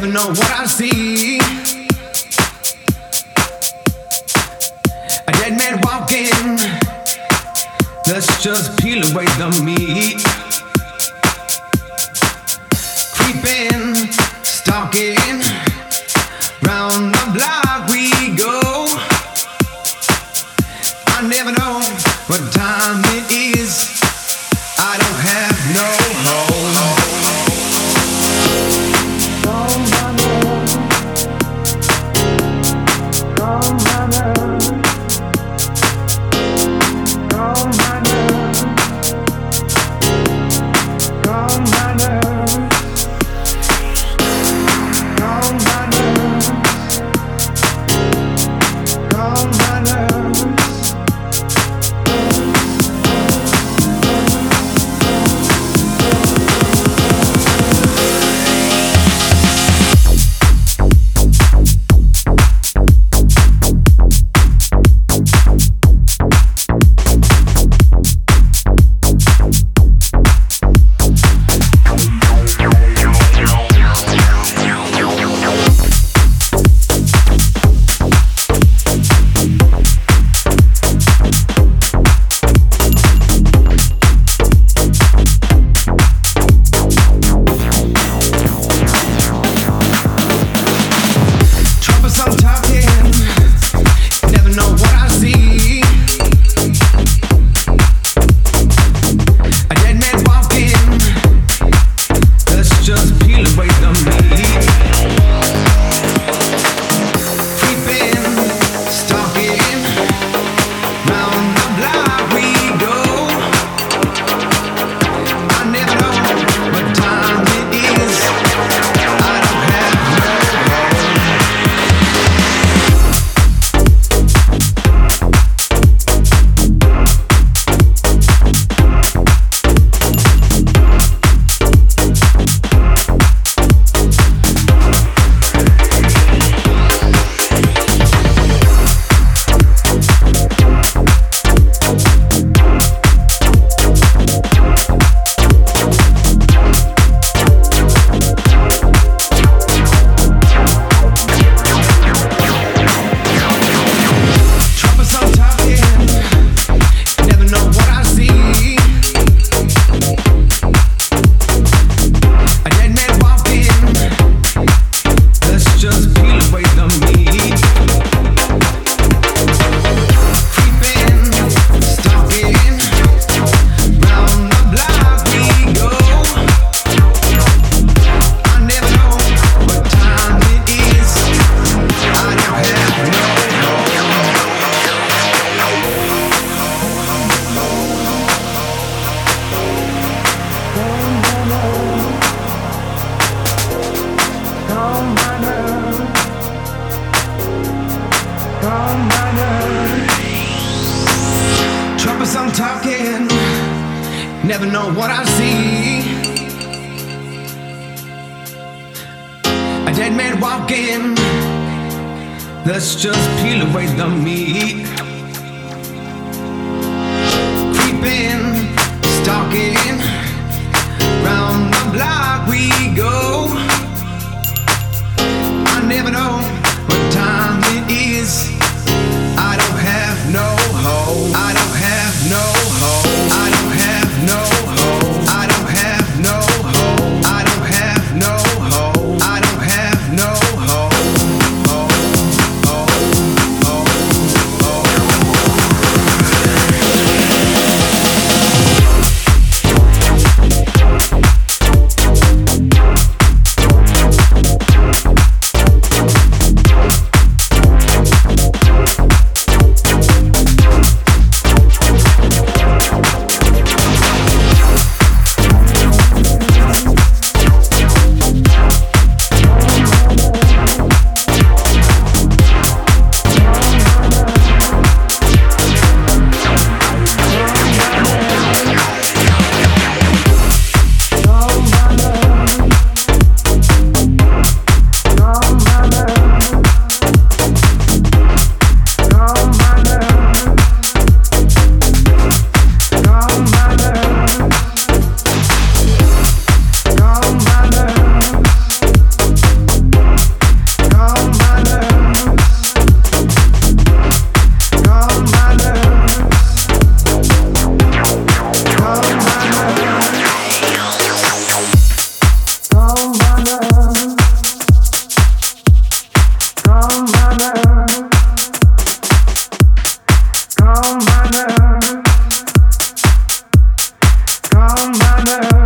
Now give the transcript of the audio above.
never know what I see. Trouble on, never know what I see. A dead man walking, let's just peel away the meat. on my nerves.